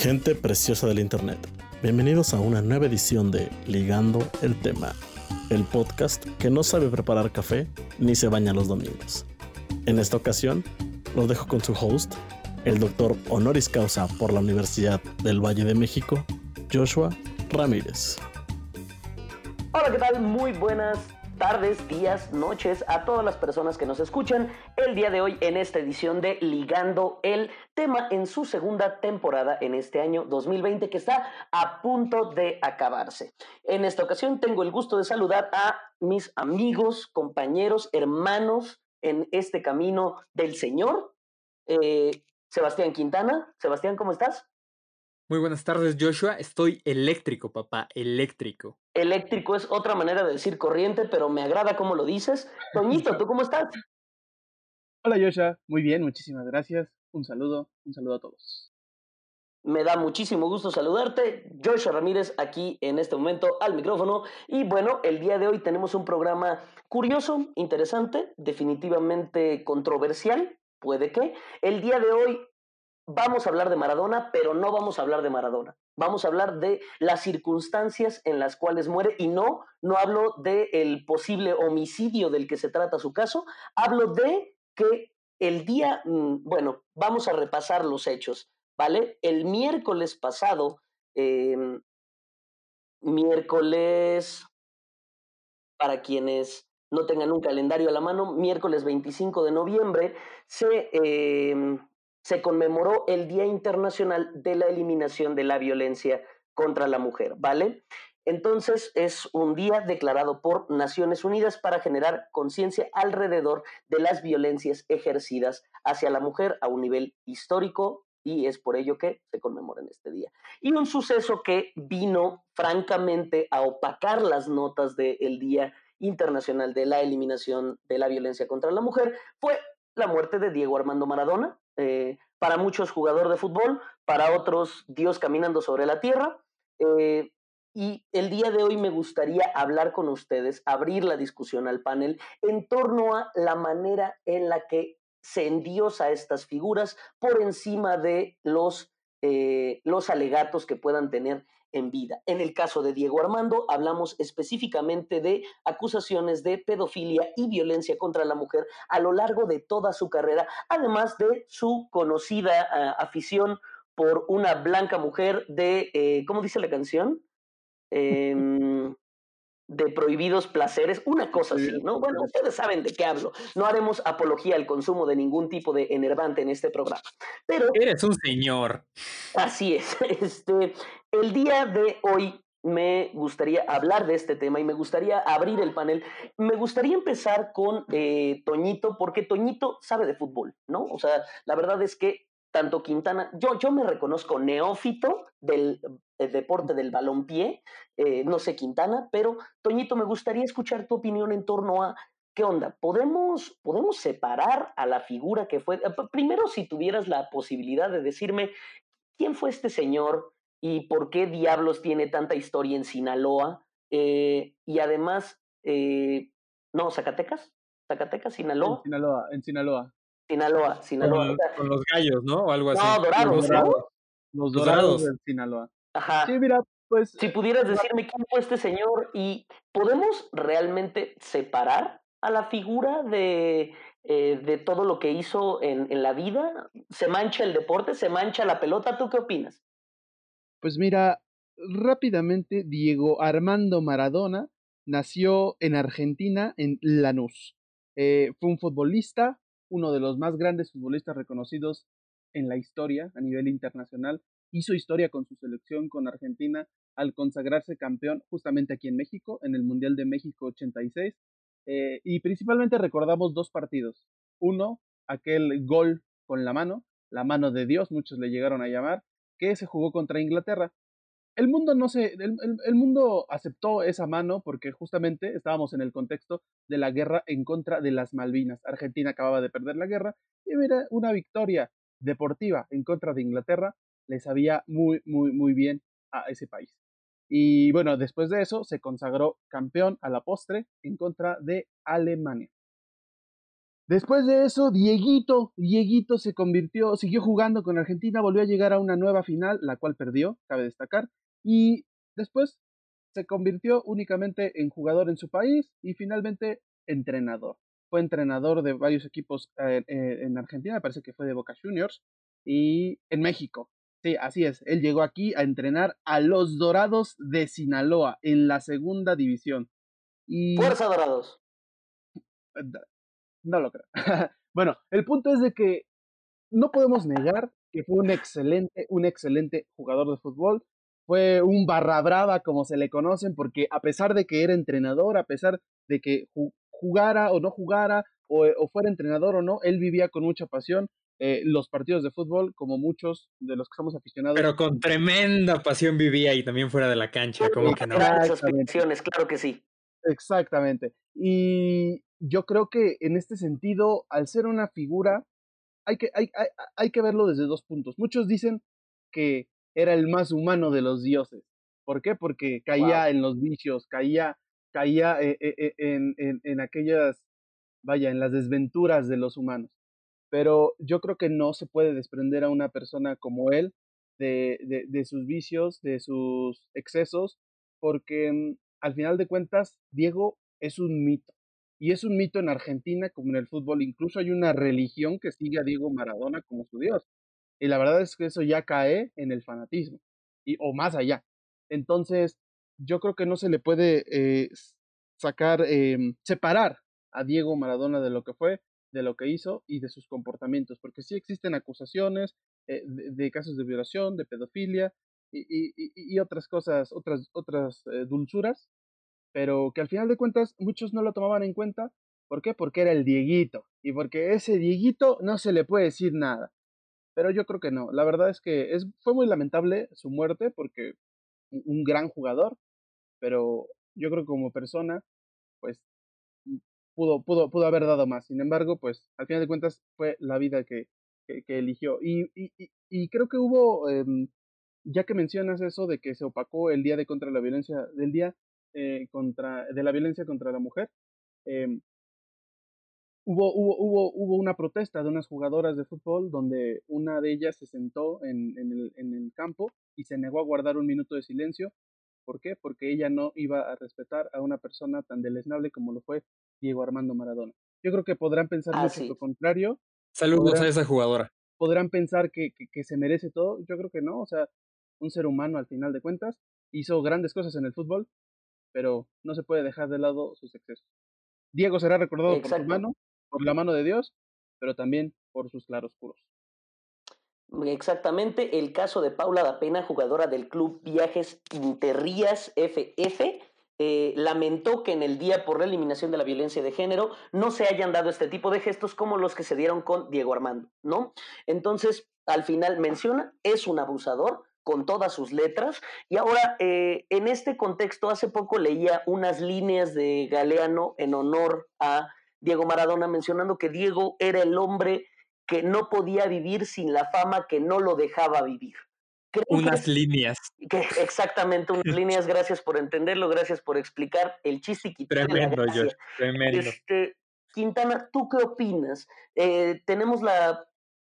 Gente preciosa del Internet, bienvenidos a una nueva edición de Ligando el Tema, el podcast que no sabe preparar café ni se baña los domingos. En esta ocasión, lo dejo con su host, el doctor honoris causa por la Universidad del Valle de México, Joshua Ramírez. Hola, ¿qué tal? Muy buenas tardes, días, noches a todas las personas que nos escuchan el día de hoy en esta edición de Ligando el tema en su segunda temporada en este año 2020 que está a punto de acabarse. En esta ocasión tengo el gusto de saludar a mis amigos, compañeros, hermanos en este camino del Señor. Eh, Sebastián Quintana. Sebastián, ¿cómo estás? Muy buenas tardes, Joshua. Estoy eléctrico, papá, eléctrico. Eléctrico es otra manera de decir corriente, pero me agrada cómo lo dices. Toñito, ¿tú cómo estás? Hola, Joshua. Muy bien, muchísimas gracias. Un saludo, un saludo a todos. Me da muchísimo gusto saludarte. Joshua Ramírez aquí en este momento al micrófono. Y bueno, el día de hoy tenemos un programa curioso, interesante, definitivamente controversial, puede que. El día de hoy vamos a hablar de Maradona, pero no vamos a hablar de Maradona. Vamos a hablar de las circunstancias en las cuales muere y no, no hablo del el posible homicidio del que se trata su caso, hablo de que el día, mm, bueno, vamos a repasar los hechos, ¿vale? El miércoles pasado, em, miércoles, para quienes no tengan un calendario a la mano, miércoles 25 de noviembre, se... Eh, se conmemoró el Día Internacional de la Eliminación de la Violencia contra la Mujer, ¿vale? Entonces es un día declarado por Naciones Unidas para generar conciencia alrededor de las violencias ejercidas hacia la mujer a un nivel histórico y es por ello que se conmemora en este día. Y un suceso que vino francamente a opacar las notas del Día Internacional de la Eliminación de la Violencia contra la Mujer fue la muerte de Diego Armando Maradona, eh, para muchos jugador de fútbol, para otros Dios caminando sobre la tierra. Eh, y el día de hoy me gustaría hablar con ustedes, abrir la discusión al panel en torno a la manera en la que se endiosa estas figuras por encima de los, eh, los alegatos que puedan tener en vida. En el caso de Diego Armando, hablamos específicamente de acusaciones de pedofilia y violencia contra la mujer a lo largo de toda su carrera, además de su conocida ah, afición por una blanca mujer de, eh, ¿cómo dice la canción? Em, de prohibidos placeres, una cosa así, ¿no? Bueno, ustedes saben de qué hablo. No haremos apología al consumo de ningún tipo de enervante en este programa. Pero eres un señor. Así es. Este, el día de hoy me gustaría hablar de este tema y me gustaría abrir el panel. Me gustaría empezar con eh, Toñito, porque Toñito sabe de fútbol, ¿no? O sea, la verdad es que tanto Quintana, yo, yo me reconozco neófito del deporte del balompié, eh, no sé Quintana, pero Toñito, me gustaría escuchar tu opinión en torno a qué onda, ¿podemos, podemos separar a la figura que fue, eh, primero si tuvieras la posibilidad de decirme quién fue este señor y por qué diablos tiene tanta historia en Sinaloa, eh, y además, no, Zacatecas, Zacatecas, Sinaloa. En Sinaloa, en Sinaloa. Sinaloa, Sinaloa. Con, los gallos, ¿no? O algo así. No, dorados, los dorados, Los dorados del Sinaloa. Ajá. Sí, mira, pues. Si pudieras decirme quién fue este señor y podemos realmente separar a la figura de, eh, de todo lo que hizo en, en la vida. ¿Se mancha el deporte? ¿Se mancha la pelota? ¿Tú qué opinas? Pues mira, rápidamente, Diego Armando Maradona nació en Argentina, en Lanús. Eh, fue un futbolista, uno de los más grandes futbolistas reconocidos en la historia a nivel internacional. Hizo historia con su selección, con Argentina, al consagrarse campeón justamente aquí en México, en el Mundial de México 86. Eh, y principalmente recordamos dos partidos. Uno, aquel gol con la mano, la mano de Dios, muchos le llegaron a llamar, que se jugó contra Inglaterra el mundo no se, el, mundo aceptó esa mano porque justamente estábamos en el contexto de la guerra en contra de las Malvinas. Argentina acababa de perder la guerra y mira, una victoria deportiva en contra de Inglaterra le sabía muy, muy, muy bien a ese país. Y bueno, después de eso se consagró campeón a la postre en contra de Alemania. Después de eso, Dieguito, Dieguito se convirtió, siguió jugando con Argentina, volvió a llegar a una nueva final, la cual perdió, cabe destacar, y después se convirtió únicamente en jugador en su país y finalmente entrenador. Fue entrenador de varios equipos eh, eh, en Argentina, parece que fue de Boca Juniors, y en México. Sí, así es. Él llegó aquí a entrenar a los Dorados de Sinaloa en la segunda división. Y... Fuerza Dorados. No lo creo. bueno, el punto es de que no podemos negar que fue un excelente, un excelente jugador de fútbol. Fue un barra brava, como se le conocen, porque a pesar de que era entrenador, a pesar de que jugara o no jugara, o, o fuera entrenador o no, él vivía con mucha pasión eh, los partidos de fútbol, como muchos de los que somos aficionados. Pero con tremenda pasión vivía y también fuera de la cancha, como que no. claro que sí. Exactamente. Y yo creo que en este sentido, al ser una figura, hay que, hay, hay, hay que verlo desde dos puntos. Muchos dicen que era el más humano de los dioses. ¿Por qué? Porque caía en los vicios, caía, caía eh, eh, en, en, en aquellas, vaya, en las desventuras de los humanos pero yo creo que no se puede desprender a una persona como él de, de, sus vicios, de sus excesos, porque mm, al final de cuentas Diego es un mito. Y es un mito en Argentina como en el fútbol. Incluso hay una religión que sigue a Diego Maradona como su Dios. Y la verdad es que eso ya cae en el fanatismo, y, o más allá. Entonces, yo creo que no se le puede eh, sacar, eh, separar a Diego Maradona de lo que fue, de lo que hizo y de sus comportamientos, porque sí existen acusaciones eh, de, casos de violación, de pedofilia y, y, y otras cosas, otras, otras eh, dulzuras, pero que al final de cuentas muchos no lo tomaban en cuenta. ¿Por qué? Porque era el Dieguito y porque ese Dieguito no se le puede decir nada. Pero yo creo que no. La verdad es que es, fue muy lamentable su muerte porque un gran jugador, pero yo creo que como persona, pues pudo, pudo, pudo haber dado más. Sin embargo, pues al final de cuentas fue la vida que, que, eligió. Y, y, y, creo que hubo, em, ya que mencionas eso de que se opacó el día de contra la violencia, del día eh, contra, de la violencia contra la mujer, eh, hubo, hubo, hubo, hubo una protesta de unas jugadoras de fútbol donde una de ellas se sentó en, en, el, en el campo y se negó a guardar un minuto de silencio ¿Por qué? Porque ella no iba a respetar a una persona tan deleznable como lo fue Diego Armando Maradona. Yo creo que podrán pensar ah, mucho lo contrario. Saludos a esa jugadora. Podrán pensar que, que, se merece todo. Yo creo que no. O sea, un ser humano al final de cuentas hizo grandes cosas en el fútbol, pero no se puede dejar de lado sus excesos. Diego será recordado por su mano, por la mano de Dios, pero también por sus claroscuros. Exactamente, el caso de Paula da Pena, jugadora del club Viajes Interrías FF, eh, lamentó que en el día por la eliminación de la violencia de género no se hayan dado este tipo de gestos como los que se dieron con Diego Armando, ¿no? Entonces, al final menciona, es un abusador con todas sus letras. Y ahora, eh, en este contexto, hace poco leía unas líneas de Galeano en honor a Diego Maradona, mencionando que Diego era el hombre que no podía vivir sin la fama que no lo dejaba vivir. Unas líneas. Que, exactamente, unas líneas. Gracias por entenderlo, gracias por explicar el chiste y Tremendo, yo, tremendo. Este, Quintana, ¿tú qué opinas? Eh, tenemos la,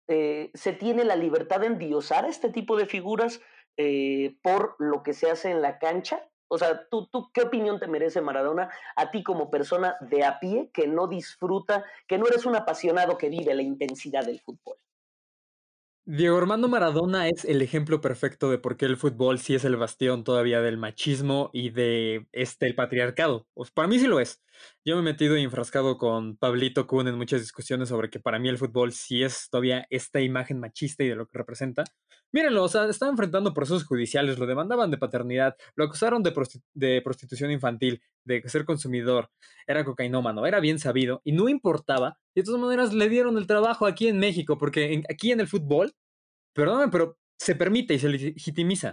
eh, se tiene la libertad de endiosar este tipo de figuras eh, por lo que se hace en la cancha. O sea, ¿tú, ¿tú qué opinión te merece Maradona a ti como persona de a pie que no disfruta, que no eres un apasionado que vive la intensidad del fútbol? Diego Armando Maradona es el ejemplo perfecto de por qué el fútbol sí es el bastión todavía del machismo y de este el patriarcado. Para mí sí lo es. Yo me he metido y enfrascado con Pablito Kuhn en muchas discusiones sobre que para mí el fútbol sí es todavía esta imagen machista y de lo que representa. Mírenlo, o sea, estaba enfrentando procesos judiciales, lo demandaban de paternidad, lo acusaron de, de prostitución infantil, de ser consumidor, era cocainómano, era bien sabido y no importaba. Y de todas maneras le dieron el trabajo aquí en México, porque aquí en el fútbol, perdóname, pero se permite y se legitimiza.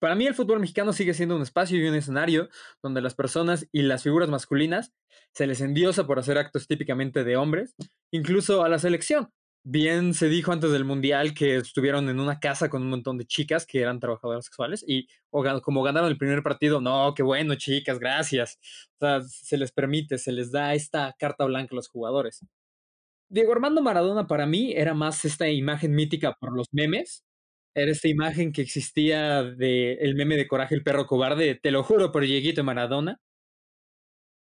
Para mí el fútbol mexicano sigue siendo un espacio y un escenario donde las personas y las figuras masculinas se les endiosa por hacer actos típicamente de hombres, incluso a la selección. Bien se dijo antes del Mundial que estuvieron en una casa con un montón de chicas que eran trabajadoras sexuales y como ganaron el primer partido, no, qué bueno, chicas, gracias. O sea, se les permite, se les da esta carta blanca a los jugadores. Diego Armando Maradona para mí era más esta imagen mítica por los memes. Era esta imagen que existía de el meme de Coraje el perro cobarde, te lo juro por Dieguito Maradona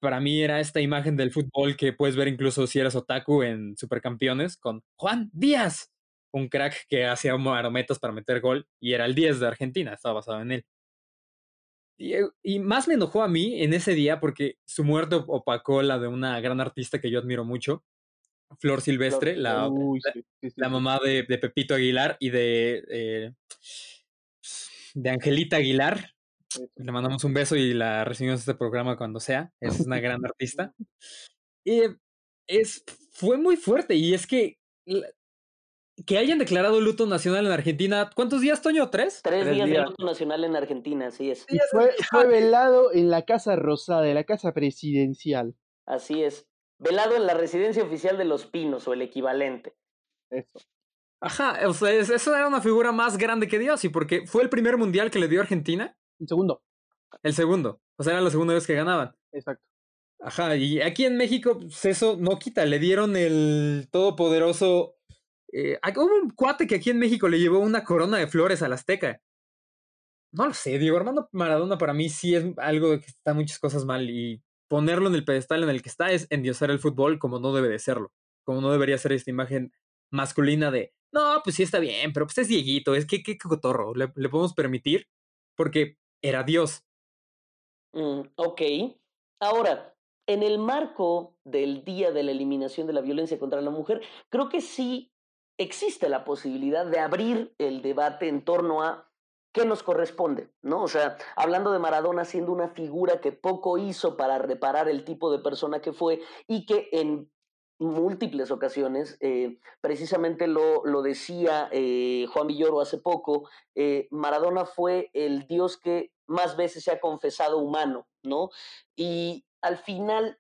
para mí era esta imagen del fútbol que puedes ver incluso si eres otaku en Supercampeones con Juan Díaz, un crack que hacía marometas para meter gol y era el 10 de Argentina, estaba basado en él. Eh, y, más me enojó a mí en ese día porque su muerte opacó la de una gran artista que yo admiro mucho, Flor Silvestre, la, la, mamá de, Pepito Aguilar y de, eh, de Angelita Aguilar, le mandamos un beso y la recibimos este programa cuando sea. Es una gran artista. Y es, fue muy fuerte. Y es que que hayan declarado luto nacional en Argentina. ¿Cuántos días, Toño? ¿Tres? Tres, días, de luto nacional en Argentina, así es. Y fue, fue velado en la Casa Rosada, en la Casa Presidencial. Así es. Velado en la residencia oficial de Los Pinos o el equivalente. Eso. Ajá, o sea, eso era una figura más grande que Dios, y porque fue el primer mundial que le dio Argentina el segundo. El segundo. O sea, era la segunda vez que ganaban. Exacto. Ajá, y aquí en México, pues eso no quita. Le dieron el todopoderoso. Eh, hubo un cuate que aquí en México le llevó una corona de flores al Azteca. No lo sé, Diego Armando Maradona para mí sí es algo que está muchas cosas mal y ponerlo en el pedestal en el que está es endiosar el fútbol como no debe de serlo, como no debería ser esta imagen masculina de, no, pues sí está bien, pero pues es Dieguito, es que qué cotorro, le, le podemos permitir, porque era Dios. Mm, ok. Ahora, en el marco del Día de la Eliminación de la Violencia contra la Mujer, creo que sí existe la posibilidad de abrir el debate en torno a qué nos corresponde, ¿no? O sea, hablando de Maradona siendo una figura que poco hizo para reparar el tipo de persona que fue y que en múltiples ocasiones, eh, precisamente lo, lo decía eh, Juan Villoro hace poco, eh, Maradona fue el Dios que más veces se ha confesado humano, ¿no? Y al final,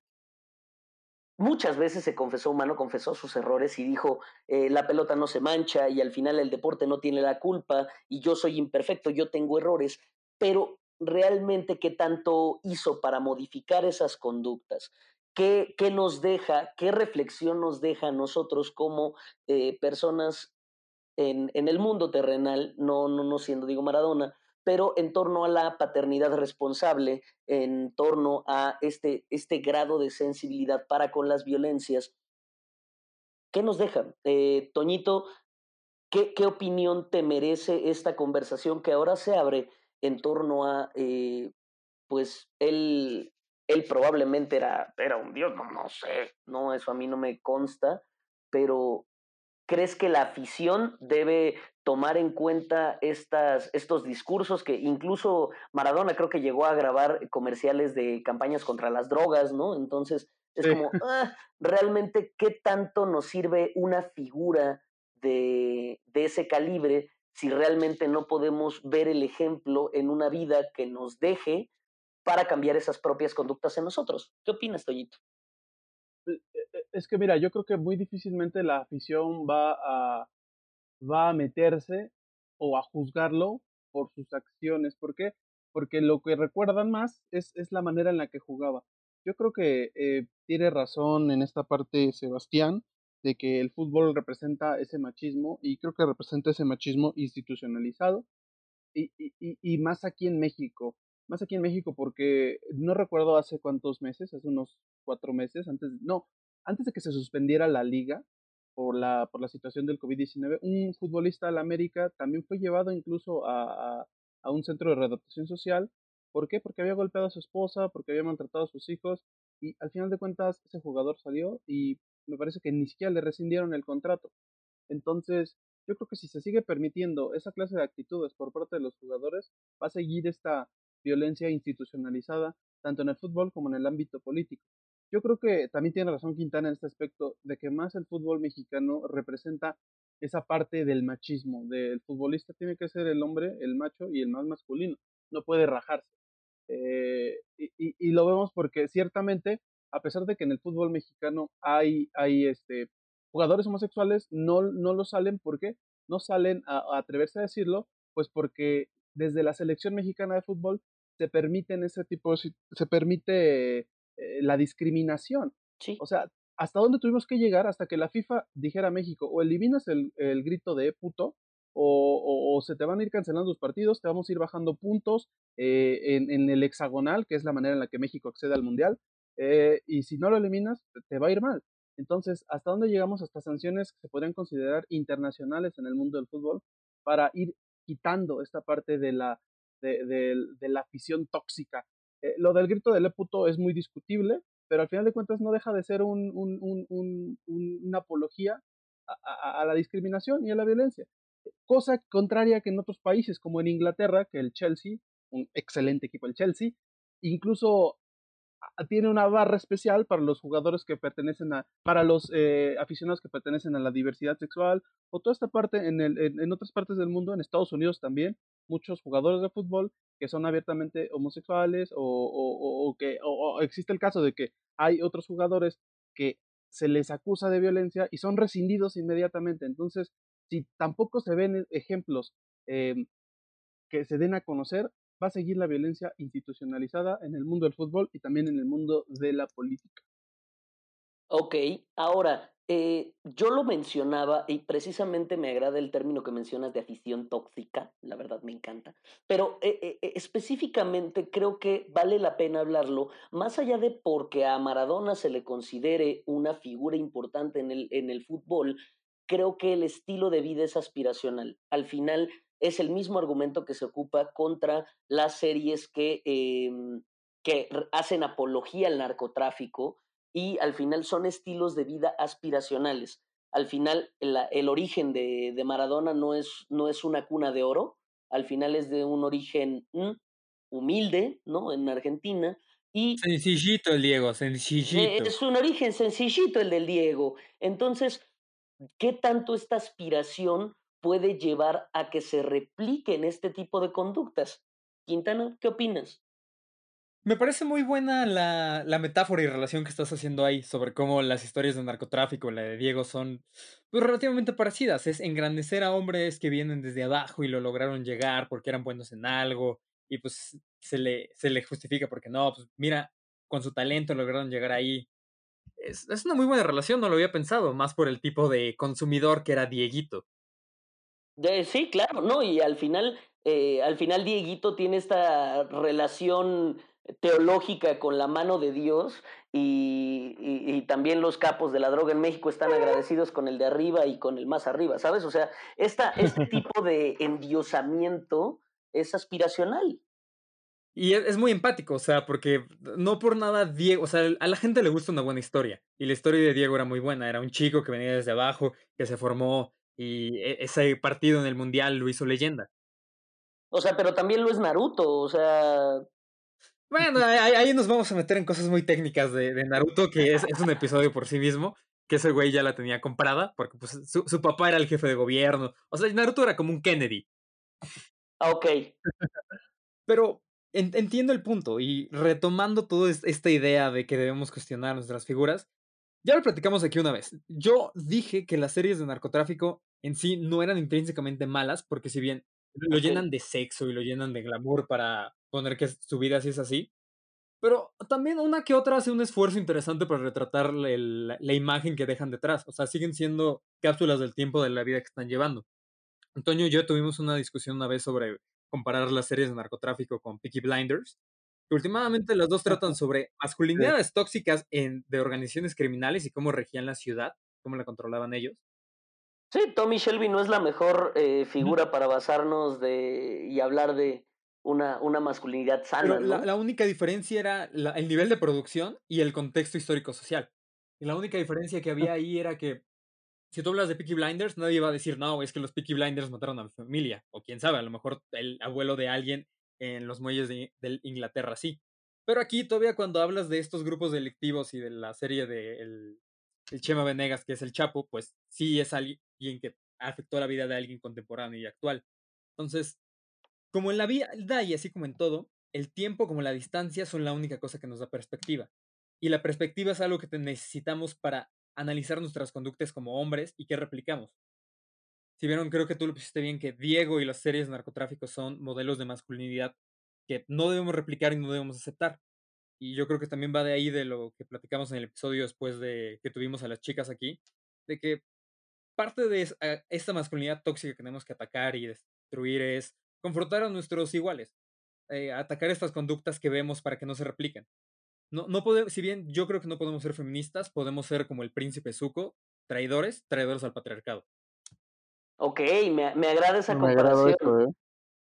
muchas veces se confesó humano, confesó sus errores y dijo, la pelota no se mancha y al final el deporte no tiene la culpa y yo soy imperfecto, yo tengo errores, pero realmente qué tanto hizo para modificar esas conductas. ¿Qué, nos deja, qué reflexión nos deja a nosotros como eh, personas en, el mundo terrenal, no, no, no siendo, digo, Maradona, pero en torno a la paternidad responsable, en torno a este, este grado de sensibilidad para con las violencias? ¿Qué nos deja? Eh, Toñito, ¿qué, ¿qué, opinión te merece esta conversación que ahora se abre en torno a, eh, pues, el, él probablemente era, era un dios, no, no sé, no, eso a mí no me consta, pero ¿crees que la afición debe tomar en cuenta estas, estos discursos que incluso Maradona creo que llegó a grabar comerciales de campañas contra las drogas, ¿no? Entonces es como, ah, realmente, ¿qué tanto nos sirve una figura de, de ese calibre si realmente no podemos ver el ejemplo en una vida que nos deje para cambiar esas propias conductas en nosotros. ¿Qué opinas, Toyito? E, e, es que mira, yo creo que muy difícilmente la afición va a, va a meterse o a juzgarlo por sus acciones. ¿Por qué? Porque lo que recuerdan más es, es la manera en la que jugaba. Yo creo que eh, tiene razón en esta parte Sebastián de que el fútbol representa ese machismo y creo que representa ese machismo institucionalizado y, y, y más aquí en México más aquí en México porque no recuerdo hace cuántos meses, hace unos cuatro meses, antes, no, antes de que se suspendiera la liga por la, por la situación del COVID-19, un futbolista de la América también fue llevado incluso a, a, un centro de readaptación social. ¿Por qué? Porque había golpeado a su esposa, porque había maltratado a sus hijos y al final de cuentas ese jugador salió y me parece que ni siquiera le rescindieron el contrato. Entonces, yo creo que si se sigue permitiendo esa clase de actitudes por parte de los jugadores, va a seguir esta violencia institucionalizada, tanto en el fútbol como en el ámbito político. Yo creo que también tiene razón Quintana en este aspecto de que más el fútbol mexicano representa esa parte del machismo, del futbolista tiene que ser el hombre, el macho y el más masculino, no puede rajarse. Eh, y, lo vemos porque ciertamente, a pesar de que en el fútbol mexicano hay, hay este, jugadores homosexuales no, no lo salen porque no salen a, atreverse a decirlo, pues porque desde la selección mexicana de fútbol se permiten ese tipo, se permite eh, la discriminación. O sea, ¿hasta dónde tuvimos que llegar hasta que la FIFA dijera a México, o eliminas el, el grito de puto, o, o, se te van a ir cancelando los partidos, te vamos a ir bajando puntos eh, en, en, el hexagonal, que es la manera en la que México accede al Mundial, eh, y si no lo eliminas, te va a ir mal. Entonces, ¿hasta dónde llegamos hasta sanciones que se podrían considerar internacionales en el mundo del fútbol para ir quitando esta parte de la, de, la afición tóxica? Eh, lo del grito del puto es muy discutible, pero al final de cuentas no deja de ser un, una apología a, a, la discriminación y a la violencia. Cosa contraria que en otros países, como en Inglaterra, que el Chelsea, un excelente equipo el Chelsea, incluso tiene una barra especial para los jugadores que pertenecen a, para los eh, aficionados que pertenecen a la diversidad sexual, o toda esta parte en, el, en, otras partes del mundo, en Estados Unidos también, muchos jugadores de fútbol que son abiertamente homosexuales, o, o, que o, existe el caso de que hay otros jugadores que se les acusa de violencia y son rescindidos inmediatamente. Entonces, si tampoco se ven ejemplos eh, que se den a conocer, va a seguir la violencia institucionalizada en el mundo del fútbol y también en el mundo de la política. Ok, ahora, eh, yo lo mencionaba y precisamente me agrada el término que mencionas de afición tóxica, la verdad me encanta, pero eh, eh, específicamente creo que vale la pena hablarlo, más allá de porque a Maradona se le considere una figura importante en el, en el fútbol, creo que el estilo de vida es aspiracional. Al final, es el mismo argumento que se ocupa contra las series que, em, que hacen apología al narcotráfico y al final son estilos de vida aspiracionales. Al final el origen de, de, Maradona no es, no es una cuna de oro, al final es de un origen mm, humilde, ¿no? En Argentina. Y sencillito el Diego, sencillito. Es un origen sencillito el del Diego. Entonces, ¿qué tanto esta aspiración puede llevar a que se repliquen este tipo de conductas. Quintana, ¿qué opinas? Me parece muy buena la, metáfora y relación que estás haciendo ahí sobre cómo las historias de narcotráfico y la de Diego son pues, relativamente parecidas. Es engrandecer a hombres que vienen desde abajo y lo lograron llegar porque eran buenos en algo y pues se le, se le justifica porque no, pues mira, con su talento lograron llegar ahí. Es, es una muy buena relación, no lo había pensado, más por el tipo de consumidor que era Dieguito sí, claro, ¿no? Y al final, eh, al final Dieguito tiene esta relación teológica con la mano de Dios y, y, también los capos de la droga en México están agradecidos con el de arriba y con el más arriba, ¿sabes? O sea, esta, este tipo de endiosamiento es aspiracional. Y es, es, muy empático, o sea, porque no por nada Diego, o sea, a la gente le gusta una buena historia. Y la historia de Diego era muy buena, era un chico que venía desde abajo, que se formó y e, ese partido en el Mundial lo hizo leyenda. O sea, pero también lo es Naruto, o sea... Bueno, ahí, nos vamos a meter en cosas muy técnicas de, de Naruto, que es, es, un episodio por sí mismo, que ese güey ya la tenía comprada, porque pues su, su papá era el jefe de gobierno. O sea, Naruto era como un Kennedy. Ah, ok. Pero entiendo el punto, y retomando toda esta idea de que debemos cuestionar nuestras figuras, ya lo platicamos aquí una vez. Yo dije que las series de narcotráfico en sí no eran intrínsecamente malas, porque si bien lo llenan de sexo y lo llenan de glamour para poner que su vida así es así, pero también una que otra hace un esfuerzo interesante para retratar la, la imagen que dejan detrás. O sea, siguen siendo cápsulas del tiempo de la vida que están llevando. Antonio y yo tuvimos una discusión una vez sobre comparar las series de narcotráfico con Peaky Blinders últimamente las dos tratan sobre masculinidades tóxicas en, de organizaciones criminales y cómo regían la ciudad, cómo la controlaban ellos. Sí, Tommy Shelby no es la mejor eh, figura para basarnos de y hablar de una, una masculinidad sana. la, única diferencia era el nivel de producción y el contexto histórico-social. Y la única diferencia que había ahí era que si tú hablas de Peaky Blinders, nadie va a decir, no, es que los Peaky Blinders mataron a mi familia. O quién sabe, a lo mejor el abuelo de alguien en los muelles de, Inglaterra, sí. Pero aquí todavía cuando hablas de estos grupos delictivos y de la serie de el, Chema Venegas, que es el Chapo, pues sí es alguien que afectó la vida de alguien contemporáneo y actual. Entonces, como en la vida y así como en todo, el tiempo como la distancia son la única cosa que nos da perspectiva. Y la perspectiva es algo que necesitamos para analizar nuestras conductas como hombres y qué replicamos. Si vieron, creo que tú lo pusiste bien, que Diego y las series de narcotráfico son modelos de masculinidad que no debemos replicar y no debemos aceptar. Y yo creo que también va de ahí de lo que platicamos en el episodio después de que tuvimos a las chicas aquí, de que parte de eh, esta masculinidad tóxica que tenemos que atacar y destruir es confrontar a nuestros iguales, eh, atacar estas conductas que vemos para que no se repliquen. No, no podemos, si bien yo creo que no podemos ser feministas, podemos ser como el príncipe Zuko, traidores, traidores al patriarcado. Ok, me, me agrada esa comparación. ¿eh?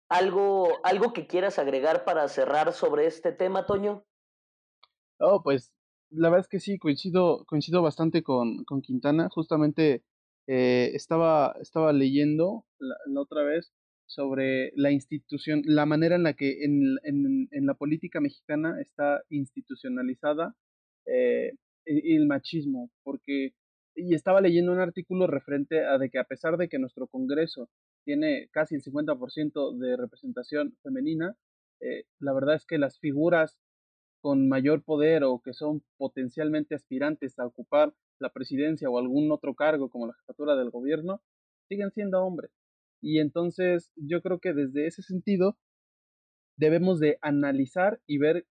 ¿Algo, ¿Algo que quieras agregar para cerrar sobre este tema, Toño? Oh, pues la verdad es que sí, coincido, coincido bastante con, con Quintana. Justamente eh, estaba, estaba leyendo la, otra vez sobre la institución, la manera en la que en, en, en la política mexicana está institucionalizada eh, el, machismo, porque y estaba leyendo un artículo referente a de que a pesar de que nuestro Congreso tiene casi el 50% de representación femenina, eh, la verdad es que las figuras con mayor poder o que son potencialmente aspirantes a ocupar la presidencia o algún otro cargo como la jefatura del gobierno, siguen siendo hombres. Y entonces yo creo que desde ese sentido debemos de analizar y ver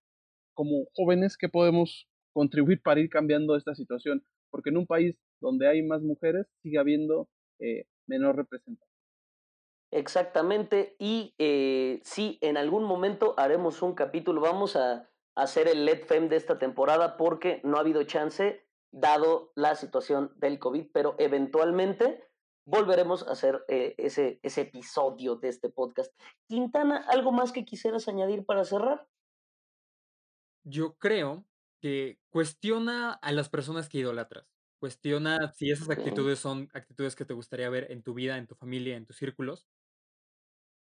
como jóvenes que podemos contribuir para ir cambiando esta situación, porque en un país donde hay más mujeres sigue habiendo eh, menor representación. Exactamente, y eh, sí, en algún momento haremos un capítulo, vamos a hacer el LED FEM de esta temporada porque no ha habido chance dado la situación del COVID, pero eventualmente volveremos a hacer eh, ese, ese episodio de este podcast. Quintana, ¿algo más que quisieras añadir para cerrar? Yo creo que cuestiona a las personas que idolatras. Cuestiona si esas actitudes son actitudes que te gustaría ver en tu vida, en tu familia, en tus círculos.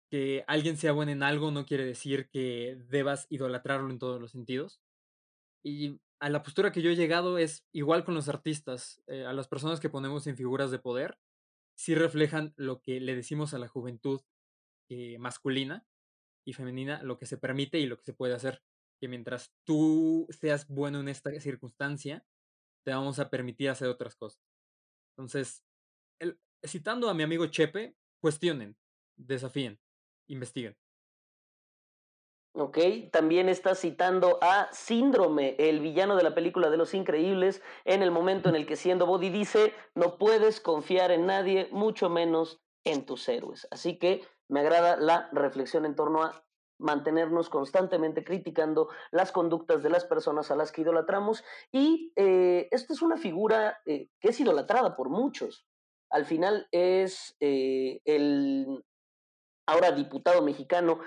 Que alguien sea bueno en algo no quiere decir que debas idolatrarlo en todos los sentidos. Y a la postura que yo he llegado es igual con los artistas, eh, a las personas que ponemos en figuras de poder, sí reflejan lo que le decimos a la juventud eh, masculina y femenina, lo que se permite y lo que se puede hacer. Que mientras tú seas bueno en esta circunstancia, te vamos a permitir hacer otras cosas. Entonces, citando a mi amigo Chepe, cuestionen, desafíen, investiguen. ¿ok? También está citando a Síndrome, el villano de la película de Los Increíbles, en el momento en el que siendo Body dice, no puedes confiar en nadie, mucho menos en tus héroes. Así que me agrada la reflexión en torno a mantenernos constantemente criticando las conductas de las personas a las que idolatramos y eh, esta es una figura eh, que es idolatrada por muchos. Al final es eh, el ahora diputado mexicano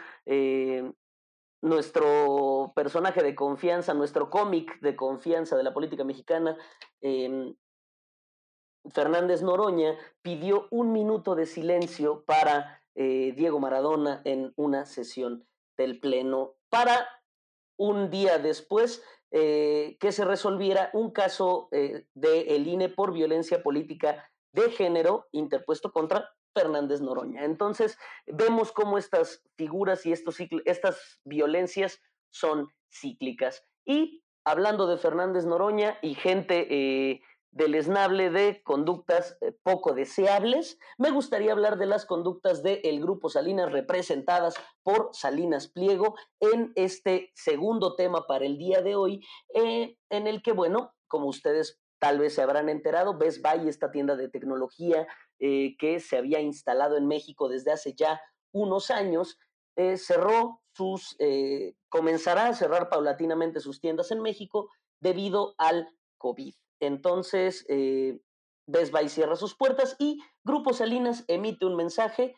nuestro personaje de confianza, nuestro cómic de confianza de la política mexicana, em, Fernández Noroña, pidió un minuto de silencio para Diego Maradona en una sesión del Pleno para un día después eh, que se resolviera un caso eh, de INE por violencia política de género interpuesto contra Fernández Noroña. Entonces, vemos cómo estas figuras y estos estas violencias son cíclicas. Y hablando de Fernández Noroña y gente eh, deleznable de conductas eh, poco deseables, me gustaría hablar de las conductas del grupo Salinas representadas por Salinas Pliego en este segundo tema para el día de hoy, eh, en el que, bueno, como ustedes tal vez se habrán enterado, Best Buy, esta tienda de tecnología eh, que se había instalado en México desde hace ya unos años, cerró sus, comenzará a cerrar paulatinamente sus tiendas en México debido al COVID. Entonces, Best Buy cierra sus puertas y Grupo Salinas emite un mensaje.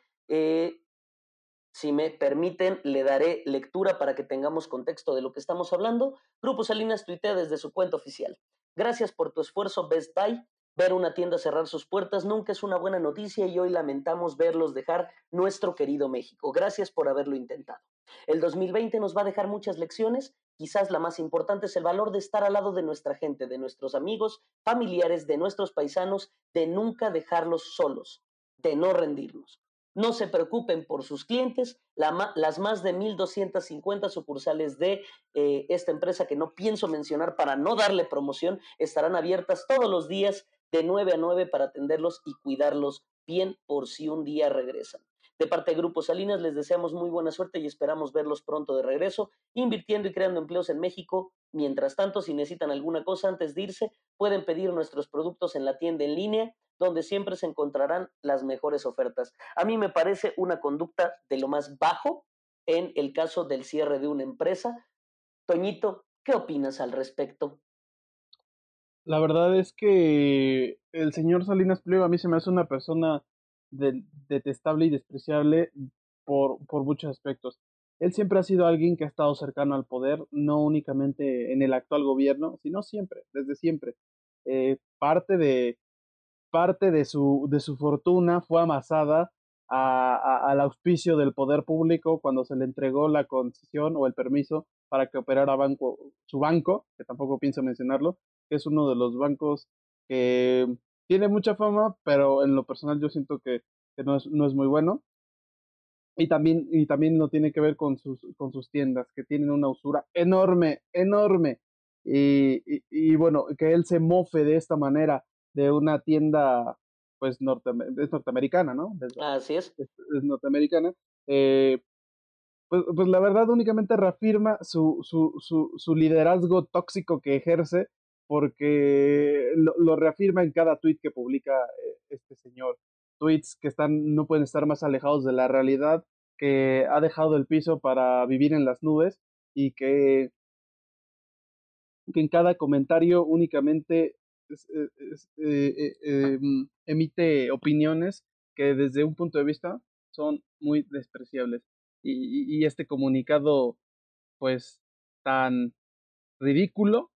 si me permiten, le daré lectura para que tengamos contexto de lo que estamos hablando. Grupo Salinas tuitea desde su cuenta oficial. Gracias por tu esfuerzo, Best Buy. Ver una tienda cerrar sus puertas nunca es una buena noticia y hoy lamentamos verlos dejar nuestro querido México. Gracias por haberlo intentado. El 2020 nos va a dejar muchas lecciones, quizás la más importante es el valor de estar al lado de nuestra gente, de nuestros amigos, familiares, de nuestros paisanos, de nunca dejarlos solos, de no rendirnos. No se preocupen por sus clientes. las más de 1.250 sucursales de eh, esta empresa que no pienso mencionar para no darle promoción estarán abiertas todos los días de 9 a 9 para atenderlos y cuidarlos bien por si un día regresan. De parte de Grupo Salinas, les deseamos muy buena suerte y esperamos verlos pronto de regreso, invirtiendo y creando empleos en México. Mientras tanto, si necesitan alguna cosa antes de irse, pueden pedir nuestros productos en la tienda en línea, donde siempre se encontrarán las mejores ofertas. A mí me parece una conducta de lo más bajo en el caso del cierre de una empresa. Toñito, ¿qué opinas al respecto? La verdad es que el señor Salinas Pliego a mí se me hace una persona detestable y despreciable por, por muchos aspectos. Él siempre ha sido alguien que ha estado cercano al poder, no únicamente en el actual gobierno, sino siempre, desde siempre. Eh, parte de, parte de, su, de su fortuna fue amasada al auspicio del poder público cuando se le entregó la concesión o el permiso para que operara banco, su banco, que tampoco pienso mencionarlo, que es uno de los bancos que tiene mucha fama, pero en lo personal yo siento que, no, es, no es muy bueno. Y también, y también lo tiene que ver con sus, con sus tiendas, que tienen una usura enorme, enorme. Y, y, bueno, que él se mofe de esta manera de una tienda, pues, norte, es norteamericana, ¿no? Así es. Es, norteamericana. Eh, pues, pues, la verdad únicamente reafirma su, su, su, su liderazgo tóxico que ejerce porque lo, reafirma en cada tweet que publica eh, este señor. Tweets que están, no pueden estar más alejados de la realidad, que ha dejado el piso para vivir en las nubes y que, en cada comentario únicamente eh, eh, mm, emite opiniones que desde un punto de vista son muy despreciables. y este comunicado, pues, tan ridículo,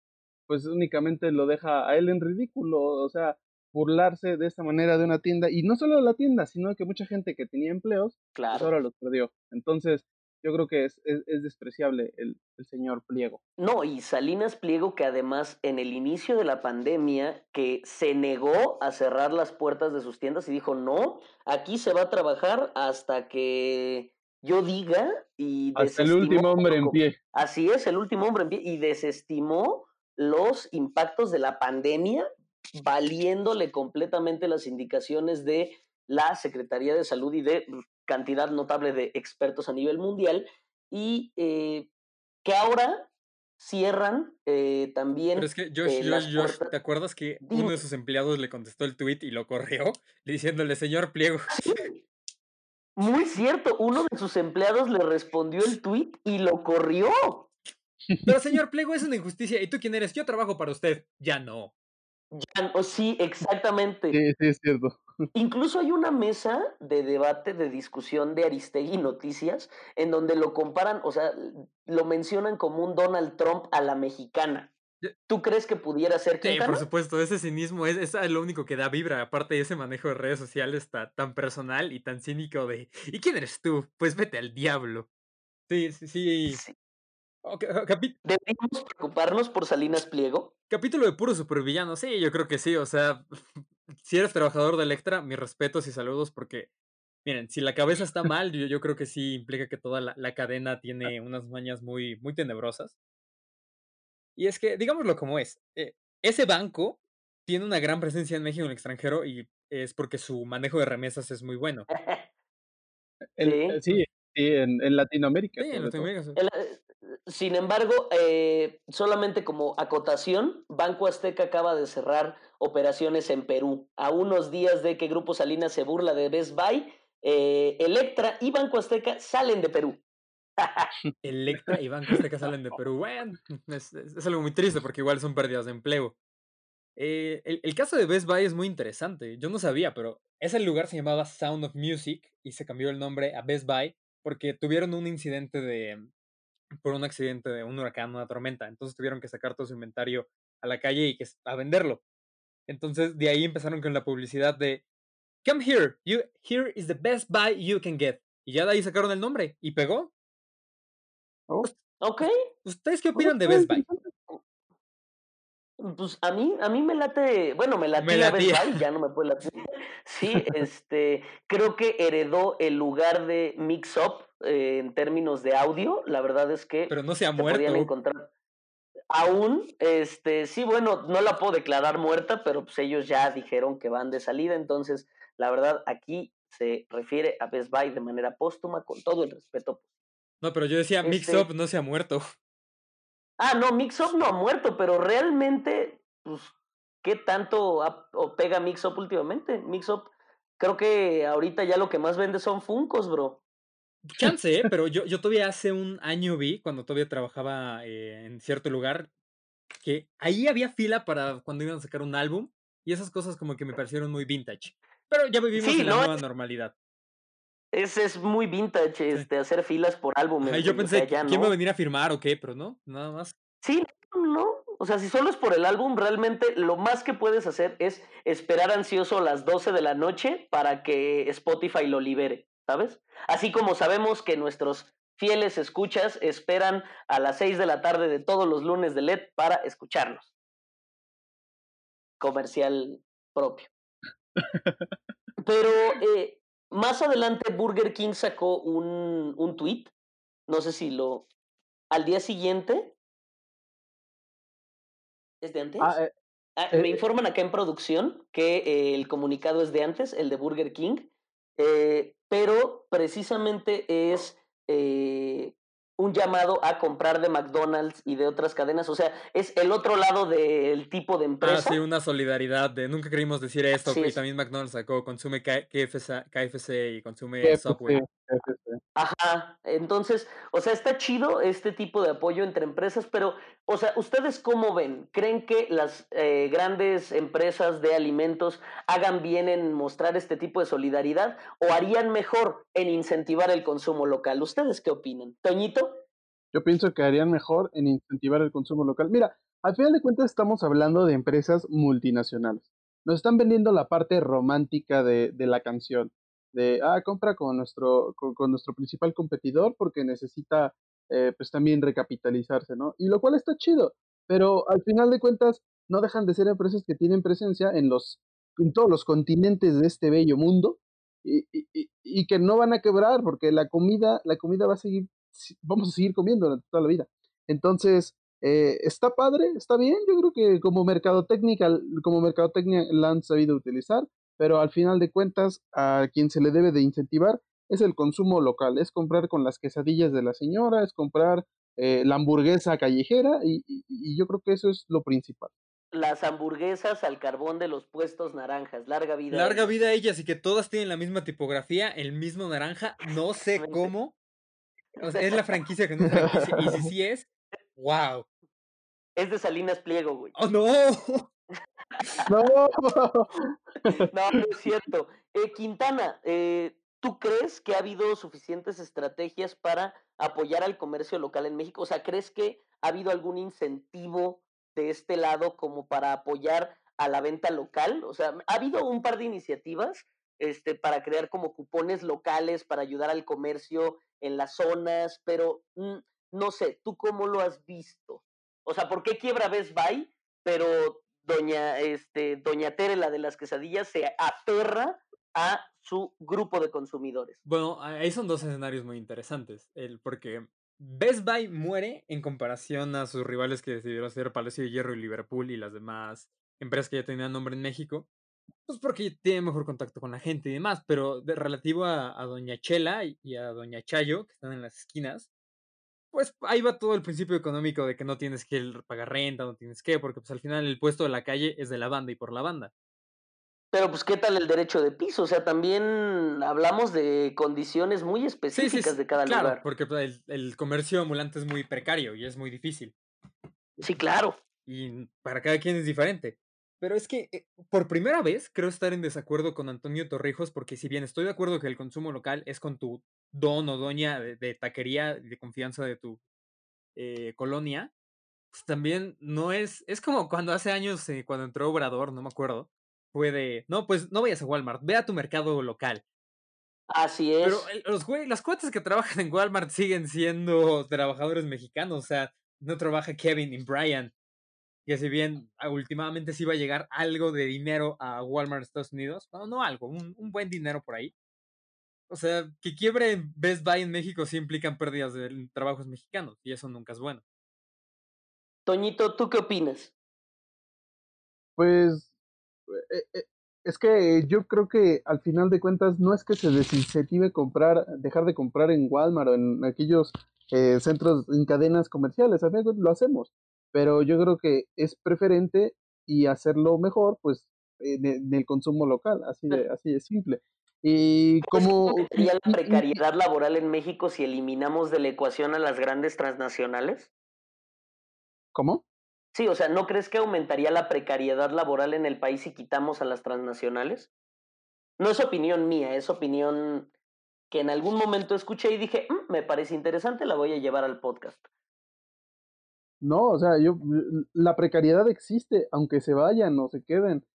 pues únicamente lo deja a él en ridículo, o sea, burlarse de esta manera de una tienda, y no solo de la tienda, sino que mucha gente que tenía empleos, pues, claro. ahora los perdió. Entonces, yo creo que es, es, despreciable el, el, señor Pliego. No, y Salinas Pliego, que además en el inicio de la pandemia, que se negó a cerrar las puertas de sus tiendas y dijo, no, aquí se va a trabajar hasta que yo diga y... Hasta el último hombre en pie. Así es, el último hombre en pie, y desestimó los impactos de la pandemia, valiéndole completamente las indicaciones de la Secretaría de Salud y de cantidad notable de expertos a nivel mundial, y eh, que ahora cierran eh, también. Pero es que Josh, eh, Josh, Josh, ¿te acuerdas que uno de sus empleados le contestó el tweet y lo corrió diciéndole, señor Pliego? Muy cierto, uno de sus empleados le respondió el tweet y lo corrió. Pero señor Plego, es una injusticia. ¿Y tú quién eres? Yo trabajo para usted. Ya no. Ya no, sí, exactamente. Sí, sí, es cierto. Incluso hay una mesa de debate, de discusión de Aristegui Noticias, en donde lo comparan, o sea, lo mencionan como un Donald Trump a la mexicana. ¿Tú crees que pudiera ser Sí, por supuesto, ese cinismo es, es, lo único que da vibra, aparte de ese manejo de redes sociales está tan personal y tan cínico de ¿y quién eres tú? Pues vete al diablo. Sí, sí, sí. sí. ¿Debemos preocuparnos por Salinas Pliego? Capítulo de puro supervillano, sí, yo creo que sí, o sea, si eres trabajador de Electra, mis respetos y saludos porque, miren, si la cabeza está mal, yo, yo creo que sí implica que toda la, cadena tiene unas mañas muy, muy tenebrosas. Y es que, digámoslo como es, eh, ese banco tiene una gran presencia en México en el extranjero y es porque su manejo de remesas es muy bueno. sí, en, en, Latinoamérica. Sí, en Latinoamérica. Sin embargo, eh, solamente como acotación, Banco Azteca acaba de cerrar operaciones en Perú. A unos días de que Grupo Salinas se burla de Best Buy, eh, Electra y Banco Azteca salen de Perú. Electra y Banco Azteca salen de Perú. Bueno, es, algo muy triste porque igual son pérdidas de empleo. Eh, el, el, caso de Best Buy es muy interesante. Yo no sabía, pero ese lugar se llamaba Sound of Music y se cambió el nombre a Best Buy porque tuvieron un incidente de, por un accidente de un huracán, una tormenta. Entonces tuvieron que sacar todo su inventario a la calle y que, a venderlo. Entonces de ahí empezaron con la publicidad de Come here, you, here is the best buy you can get. Y ya de ahí sacaron el nombre y pegó. Oh. Ok. ¿Ustedes qué opinan de Best Buy? Pues a mí, a mí me late, bueno, me latía, Best Buy, ya no me puede latir. Sí, este, creo que heredó el lugar de Mix Up eh, en términos de audio. La verdad es que pero no se ha muerto. Encontrar... aún, este, sí, bueno, no la puedo declarar muerta, pero pues ellos ya dijeron que van de salida, entonces, la verdad, aquí se refiere a Best Buy de manera póstuma, con todo el respeto. No, pero yo decía, Este Mix Up no se ha muerto. Ah, no, Mix Up no ha muerto, pero realmente, pues, ¿qué tanto ha- o pega Mix Up últimamente? Mix Up, creo que ahorita ya lo que más vende son Funcos, bro. Chance, ¿eh? pero yo, yo todavía hace un año vi, cuando todavía trabajaba eh, en cierto lugar, que ahí había fila para cuando iban a sacar un álbum y esas cosas como que me parecieron muy vintage. Pero ya vivimos Sí, en la nueva es- normalidad. Ese es muy vintage, este, hacer filas por álbumes. Yo güey, o sea, pensé, ya ¿quién no. va a venir a firmar o qué? Pero no, nada más. Sí, no, no. O sea, si solo es por el álbum, realmente lo más que puedes hacer es esperar ansioso las 12 de la noche para que Spotify lo libere, ¿sabes? Así como sabemos que nuestros fieles escuchas esperan a las 6 de la tarde de todos los lunes de LED para escucharnos. Comercial propio. Pero eh, más adelante Burger King sacó un, un tweet, no sé si lo... Al día siguiente... ¿Es de antes? Ah, eh, Ah, eh, me informan acá en producción que eh, el comunicado es de antes, el de Burger King, eh, pero precisamente es eh, un llamado a comprar de McDonald's y de otras cadenas. O sea, es el otro lado del tipo de Ah, empresa. sí, una solidaridad de nunca queríamos decir esto. Así y es. también McDonald's sacó, consume KFC, KFC y consume KFC, Subway. KFC. Ajá, entonces, o sea, está chido este tipo de apoyo entre empresas, pero, o sea, ¿ustedes cómo ven? ¿Creen que las eh, grandes empresas de alimentos hagan bien en mostrar este tipo de solidaridad o harían mejor en incentivar el consumo local? ¿Ustedes qué opinan? Toñito, Yo pienso que harían mejor en incentivar el consumo local. Mira, al final de cuentas estamos hablando de empresas multinacionales. Nos están vendiendo la parte romántica de, de la canción. De, ah, compra con nuestro, con, nuestro principal competidor porque necesita, eh, pues también recapitalizarse, ¿no? Y lo cual está chido. Pero al final de cuentas no dejan de ser empresas que tienen presencia en los, en todos los continentes de este bello mundo y, y- y- que no van a quebrar porque la comida, la comida va a seguir vamos a seguir comiendo durante toda la vida. Entonces, eh, está padre, está bien, yo creo que como mercadotecnia, como mercadotecnia la han sabido utilizar, pero al final de cuentas, a quien se le debe de incentivar es el consumo local, es comprar con las quesadillas de la señora, es comprar eh, la hamburguesa callejera y, y- y yo creo que eso es lo principal. las hamburguesas al carbón de los puestos naranjas, larga vida. Larga ellos. vida a ellas y que todas tienen la misma tipografía, el mismo naranja, no sé cómo. O sea, es la franquicia que no es franquicia. Y si sí es, wow. Es de Salinas Pliego, güey. ¡Oh, no! No, No, no es cierto. Eh, Quintana, eh, ¿tú crees que ha habido suficientes estrategias para apoyar al comercio local en México? O sea, ¿crees que ha habido algún incentivo de este lado como para apoyar a la venta local? O sea, ha habido un par de iniciativas este, para crear como cupones locales para ayudar al comercio en las zonas, pero mm, no sé, ¿tú cómo lo has visto? O sea, ¿por qué quiebra Best Buy, pero doña, este, doña Tere, la de las quesadillas, se aferra a su grupo de consumidores? Bueno, ahí son dos escenarios muy interesantes. El, porque Best Buy muere en comparación a sus rivales que decidieron ser Palacio de Hierro y Liverpool y las demás empresas que ya tenían nombre en México. Pues porque tiene mejor contacto con la gente y demás, pero de, relativo a, a Doña Chela y, a Doña Chayo, que están en las esquinas, pues ahí va todo el principio económico de que no tienes que pagar renta, no tienes que, porque pues al final el puesto de la calle es de la banda y por la banda. Pero pues, ¿qué tal el derecho de piso? O sea, también hablamos de condiciones muy Sí, específicas sí, de cada claro, lugar. porque pues, el, el comercio ambulante es muy precario y es muy difícil. Sí, claro. Y para cada quien es diferente. Pero es que eh, por primera vez creo estar en desacuerdo con Antonio Torrijos porque si bien estoy de acuerdo que el consumo local es con tu don o doña de, de taquería de confianza de tu eh, colonia, pues también no es, es como cuando hace años, eh, cuando entró Obrador, no me acuerdo, fue de, no, pues no vayas a Walmart, ve a tu mercado local. Así es. Pero el- los güey, las cuotas que trabajan en Walmart siguen siendo trabajadores mexicanos, o sea, no trabaja Kevin y Brian. Que si bien ah, últimamente sí va a llegar algo de dinero a Walmart Estados Unidos, no, no algo, un, un buen dinero por ahí. O sea, que quiebre Best Buy en México sí implican pérdidas de trabajos mexicanos, y eso nunca es bueno. Toñito, ¿tú qué opinas? Pues eh, eh, es que yo creo que al final de cuentas no es que se desincentive comprar, dejar de comprar en Walmart o en aquellos eh, centros, en cadenas comerciales, a veces lo hacemos, pero yo creo que es preferente y hacerlo mejor, pues, en, el consumo local, así de, así de simple. Y como... ¿Sería la precariedad laboral en México si eliminamos de la ecuación a las grandes transnacionales? ¿Cómo? Sí, o sea, ¿no crees que aumentaría la precariedad laboral en el país si quitamos a las transnacionales? No es opinión mía, es opinión que en algún momento escuché y dije, mm, me parece interesante, la voy a llevar al podcast. No, o sea, yo, la precariedad existe, aunque se vayan o se queden.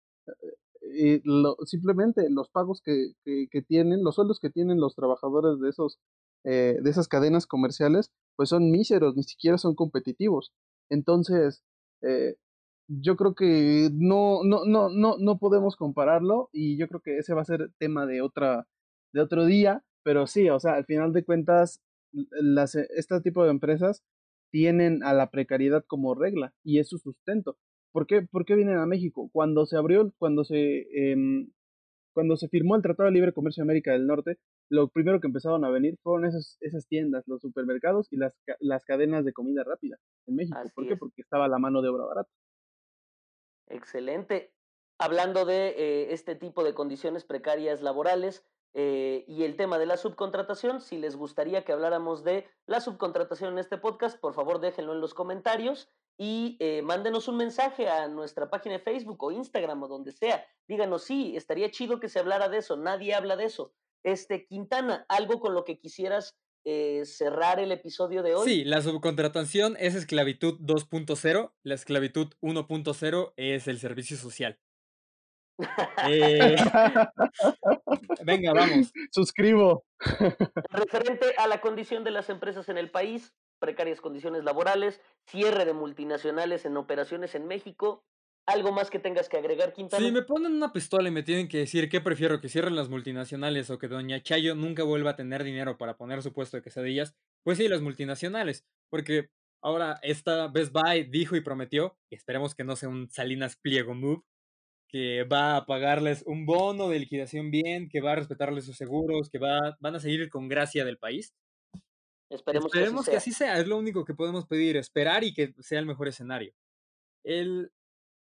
Eh, lo, simplemente los pagos que, que, tienen, los sueldos que tienen los trabajadores de esos eh, de esas cadenas comerciales, pues son míseros, ni siquiera son competitivos. Entonces, eh, yo creo que no, no, no, no, no podemos compararlo y yo creo que ese va a ser tema de otra, de otro día, pero sí, o sea, al final de cuentas, las, este tipo de empresas tienen a la precariedad como regla y es su sustento. ¿Por qué, ¿Por qué vienen a México? Cuando se abrió, cuando se, eh, cuando se firmó el Tratado de Libre Comercio de América del Norte, lo primero que empezaron a venir fueron esas, esas tiendas, los supermercados y las, las cadenas de comida rápida en México. ¿Por qué? Porque estaba la mano de obra barata. Excelente. Hablando de eh, este tipo de condiciones precarias laborales, eh, y el tema de la subcontratación, si les gustaría que habláramos de la subcontratación en este podcast, por favor déjenlo en los comentarios y eh, mándenos un mensaje a nuestra página de Facebook o Instagram o donde sea. Díganos, sí, estaría chido que se hablara de eso, nadie habla de eso. Este, Quintana, algo con lo que quisieras eh, cerrar el episodio de hoy. Sí, la subcontratación es esclavitud 2.0, la esclavitud 1.0 es el servicio social. Eh, venga, vamos. Suscribo. Referente a la condición de las empresas en el país, precarias condiciones laborales, cierre de multinacionales en operaciones en México. ¿Algo más que tengas que agregar, Quintana? Si me ponen una pistola y me tienen que decir qué prefiero, que cierren las multinacionales o que Doña Chayo nunca vuelva a tener dinero para poner su puesto de quesadillas, pues sí, las multinacionales. Porque ahora esta Best Buy dijo y prometió, y esperemos que no sea un Salinas Pliego move, que va a pagarles un bono de liquidación bien, que va a respetarles sus seguros, que va, van a seguir con gracia del país. Esperemos, que, así, sea. es lo único que podemos pedir, esperar y que sea el mejor escenario. El,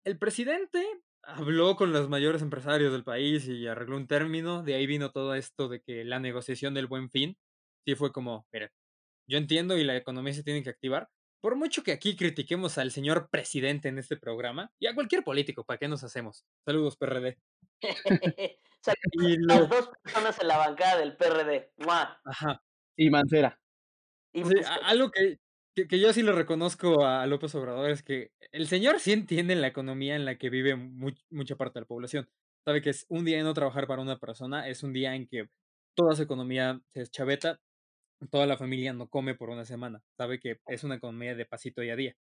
el presidente habló con los mayores empresarios del país y arregló un término, de ahí vino todo esto de que la negociación del buen fin, sí fue como, mire, yo entiendo y la economía se tiene que activar, por mucho que aquí critiquemos al señor presidente en este programa, y a cualquier político, ¿para qué nos hacemos? Saludos, PRD. y las dos personas en la bancada del PRD. Ajá. Y Mancera. algo que, que, yo sí le reconozco a López Obrador es que el señor sí entiende la economía en la que vive mucha parte de la población. Sabe que es un día en no trabajar para una persona, es un día en que toda su economía se deschaveta, toda la familia no come por una semana. Sabe que es una economía de pasito día a día.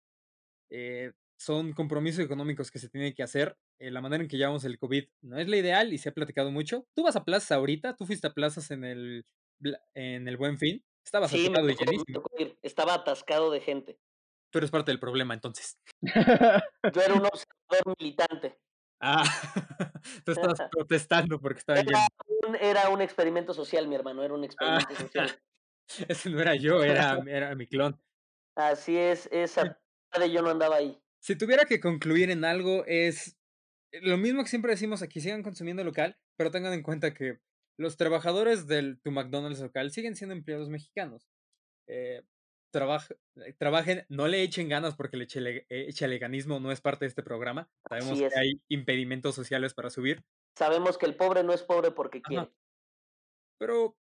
Eh, son compromisos económicos que se tienen que hacer. Eh, la manera en que llevamos el COVID no es la ideal y se ha platicado mucho. Tú vas a plazas ahorita, tú fuiste a plazas en el, en el Buen Fin. Estabas sí, y llenísimo. Estaba atascado de gente. Tú eres parte del problema entonces. Yo era un observador militante. Ah, tú estabas protestando porque estaba era Un, era un experimento social, mi hermano, era un experimento social. Ese no era yo, era, era mi clon. Así es, esa de yo no andaba ahí. Si tuviera que concluir en algo es lo mismo que siempre decimos aquí, sigan consumiendo local, pero tengan en cuenta que los trabajadores del tu McDonald's local siguen siendo empleados mexicanos. Eh, eh trabajen, no le echen ganas porque el echaleganismo no es parte de este programa. Sabemos que hay impedimentos sociales para subir. Sabemos que el pobre no es pobre porque quiere. Pero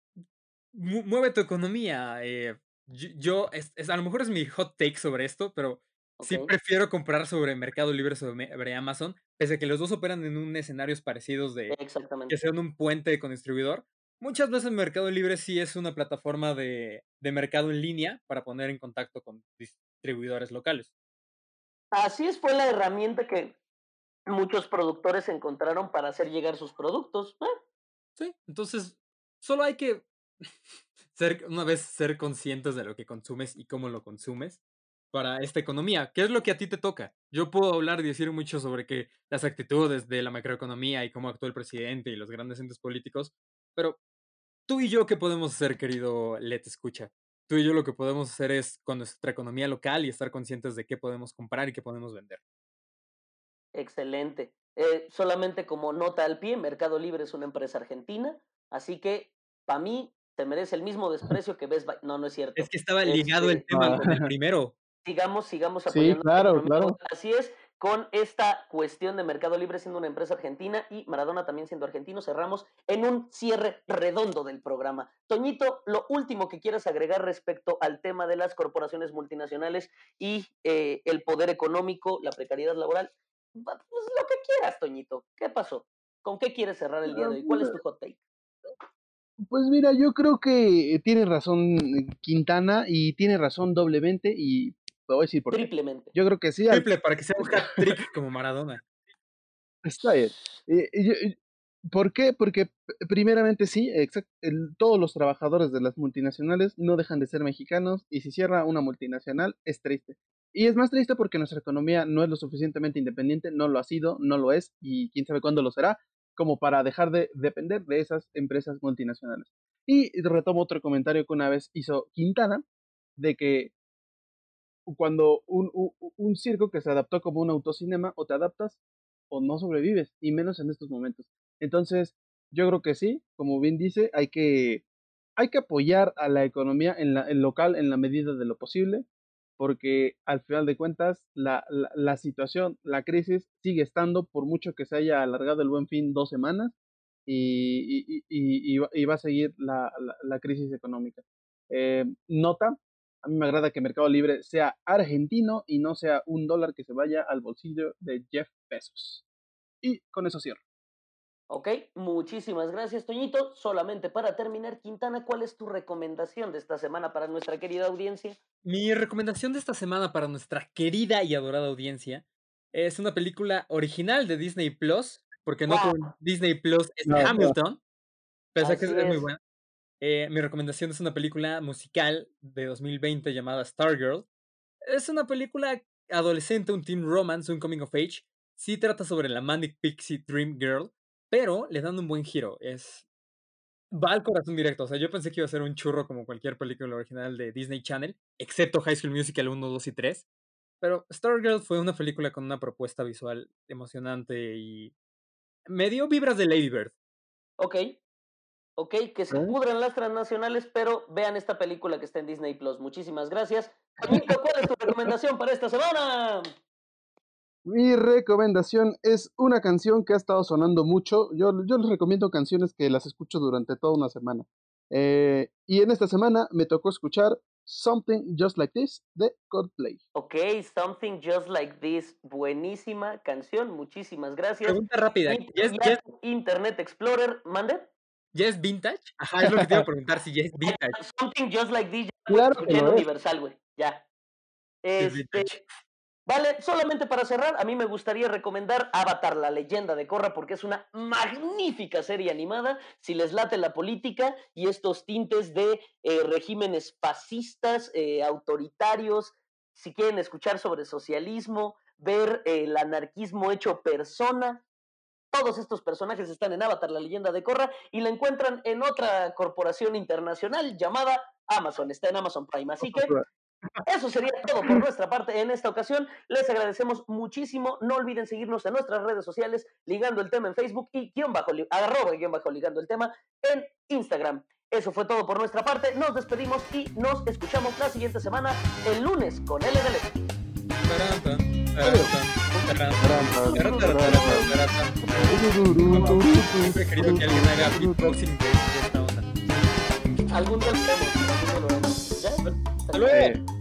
mueve tu economía. Eh, yo, es, a lo mejor es mi hot take sobre esto, pero sí prefiero comprar sobre Mercado Libre sobre Amazon, pese a que los dos operan en un escenarios parecidos de que sean un puente con distribuidor. Muchas veces Mercado Libre sí es una plataforma de, de mercado en línea para poner en contacto con distribuidores locales. Así es, fue la herramienta que muchos productores encontraron para hacer llegar sus productos. ¿eh? Sí, entonces solo hay que ser, una vez ser conscientes de lo que consumes y cómo lo consumes, para esta economía. ¿Qué es lo que a ti te toca? Yo puedo hablar y decir mucho sobre que las actitudes de la macroeconomía y cómo actuó el presidente y los grandes entes políticos, pero tú y yo, ¿qué podemos hacer, querido Let Escucha? Tú y yo lo que podemos hacer es con nuestra economía local y estar conscientes de qué podemos comprar y qué podemos vender. Excelente. Eh, solamente como nota al pie, Mercado Libre es una empresa argentina, así que para mí te merece el mismo desprecio que ves. No, no es cierto. Es que estaba ligado el este, tema con el primero. Sigamos, sigamos apoyando. Sí, claro, claro. Así es, con esta cuestión de Mercado Libre siendo una empresa argentina y Maradona también siendo argentino, cerramos en un cierre redondo del programa. Toñito, lo último que quieras agregar respecto al tema de las corporaciones multinacionales y eh, el poder económico, la precariedad laboral, pues lo que quieras, Toñito. ¿Qué pasó? ¿Con qué quieres cerrar el día de hoy? ¿Cuál es tu hot take? Pues mira, yo creo que tiene razón Quintana y tiene razón doblemente y te voy a decir por Triplemente. Yo creo que sí. Triple, para que sea un hat-trick como Maradona. Está bien. Eh, ¿Por qué? Porque primeramente sí, todos los trabajadores de las multinacionales no dejan de ser mexicanos y si cierra una multinacional es triste. Y es más triste porque nuestra economía no es lo suficientemente independiente, no lo ha sido, no lo es y quién sabe cuándo lo será como para dejar de depender de esas empresas multinacionales. Y retomo otro comentario que una vez hizo Quintana, de que cuando un, un, circo que se adaptó como un autocinema, o te adaptas o no sobrevives, y menos en estos momentos. Entonces, yo creo que sí, como bien dice, hay que, hay que apoyar a la economía en la, local en la medida de lo posible, porque al final de cuentas la, la, situación, la crisis sigue estando por mucho que se haya alargado el buen fin dos semanas y, y, y, y va a seguir la, la crisis económica. Eh, nota, a mí me agrada que Mercado Libre sea argentino y no sea un dólar que se vaya al bolsillo de Jeff Bezos. Y con eso cierro. Ok, muchísimas gracias, Toñito. Solamente para terminar, Quintana, ¿cuál es tu recomendación de esta semana para nuestra querida audiencia? Mi recomendación de esta semana para nuestra querida y adorada audiencia es una película original de Disney Plus, porque no con Disney Plus es Hamilton, pese que es, muy buena. Eh, mi recomendación es una película musical de 2020 llamada Stargirl. Es una película adolescente, un teen romance, un coming of age. Sí trata sobre la Manic Pixie Dream Girl, pero le dan un buen giro. Es. Va al corazón directo. O sea, yo pensé que iba a ser un churro como cualquier película original de Disney Channel, excepto High School Musical 1, 2 y 3. Pero Stargirl fue una película con una propuesta visual emocionante y. me dio vibras de Lady Bird. Ok. Ok, que se pudran las transnacionales, pero vean esta película que está en Disney Plus. Muchísimas gracias. ¿cuál es tu recomendación para esta semana? Mi recomendación es una canción que ha estado sonando mucho. Yo, yo les recomiendo canciones que las escucho durante toda una semana. Eh, y en esta semana me tocó escuchar Something Just Like This de Coldplay. Ok, Something Just Like This, buenísima canción, muchísimas gracias. Pregunta rápida. Internet Explorer, ¿mande? ¿Ya es vintage? Ajá, es lo que te iba a preguntar, si ya es vintage. Something Just Like This, claro que universal, güey, ya. Este, Vale, solamente para cerrar, a mí me gustaría recomendar Avatar, la leyenda de Korra, porque es una magnífica serie animada. Si les late la política y estos tintes de eh, regímenes fascistas, eh, autoritarios, si quieren escuchar sobre socialismo, ver eh, el anarquismo hecho persona, todos estos personajes están en Avatar, la leyenda de Korra, y la encuentran en otra corporación internacional llamada Amazon. Está en Amazon Prime. Así que eso sería todo por nuestra parte en esta ocasión. Les agradecemos muchísimo. No olviden seguirnos en nuestras redes sociales, ligando el tema en Facebook y guion bajo, arroba guion bajo ligando el tema en Instagram. Eso fue todo por nuestra parte. Nos despedimos y nos escuchamos la siguiente semana, el lunes, con LDL. Algún día. Hasta luego.